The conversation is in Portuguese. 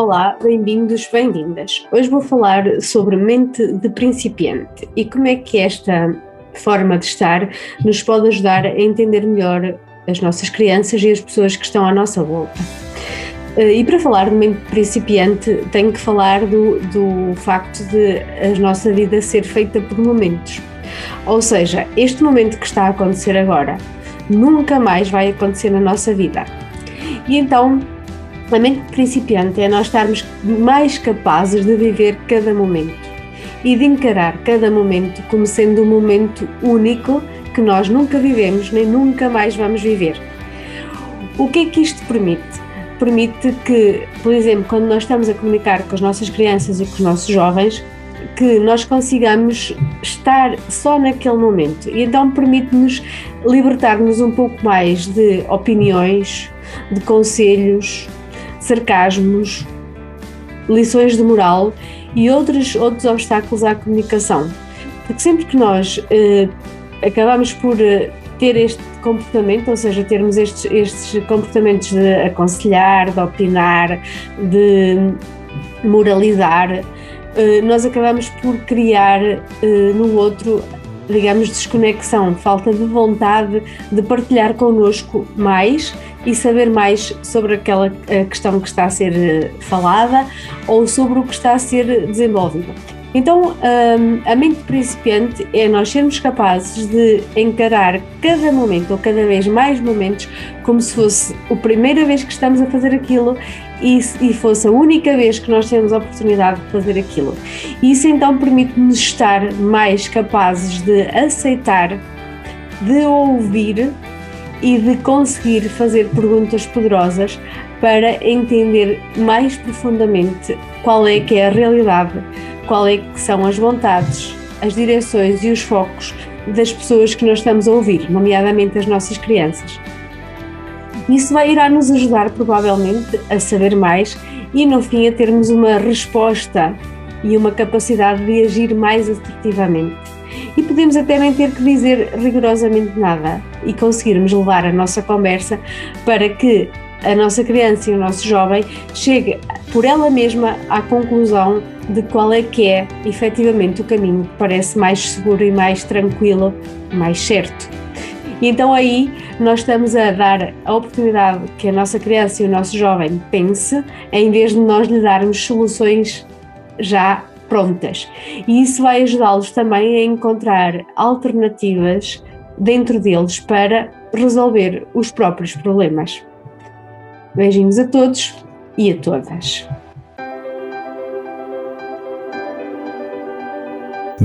Olá, bem-vindos, bem-vindas. Hoje vou falar sobre mente de principiante e como é que esta forma de estar nos pode ajudar a entender melhor as nossas crianças e as pessoas que estão à nossa volta. Eh, e para falar de mente principiante, tenho que falar do, do facto de a nossa vida ser feita por momentos. Ou seja, este momento que está a acontecer agora nunca mais vai acontecer na nossa vida. E então a mente principiante é nós estarmos mais capazes de viver cada momento e de encarar cada momento como sendo um momento único que nós nunca vivemos nem nunca mais vamos viver. O que é que isto permite? Permite que, por exemplo, quando nós estamos a comunicar com as nossas crianças e com os nossos jovens, que nós consigamos estar só naquele momento. E então permite-nos libertar-nos um pouco mais de opiniões, de conselhos, sarcasmos, lições de moral e outros, outros obstáculos à comunicação. Porque sempre que nós eh, acabamos por eh, ter este comportamento, ou seja, termos estes, estes comportamentos de aconselhar, de opinar, de moralizar, eh, nós acabamos por criar no outro digamos, desconexão, falta de vontade de partilhar connosco mais e saber mais sobre aquela eh, questão que está a ser eh, falada ou sobre o que está a ser desenvolvido. Então, hum, a mente principiante é nós sermos capazes de encarar cada momento ou cada vez mais momentos como se fosse a primeira vez que estamos a fazer aquilo e, e fosse a única vez que nós temos a oportunidade de fazer aquilo. Isso então permite-nos estar mais capazes de aceitar, de ouvir e de conseguir fazer perguntas poderosas para entender mais profundamente qual é que é a realidade qual é que são as vontades, as direções e os focos das pessoas que nós estamos a ouvir, nomeadamente as nossas crianças. Isso vai irá nos ajudar provavelmente a saber mais e no fim a termos uma resposta e uma capacidade de agir mais assertivamente. E podemos até nem ter que dizer rigorosamente nada e conseguirmos levar a nossa conversa para que a nossa criança e o nosso jovem chegue por ela mesma à conclusão de qual é que é efetivamente o caminho que parece mais seguro e mais tranquilo, mais certo. E então aí nós estamos a dar a oportunidade que a nossa criança e o nosso jovem pense, em vez de nós lhe darmos soluções já prontas. E isso vai ajudá-los também a encontrar alternativas dentro deles para resolver os próprios problemas. Beijinhos a todos e a todas.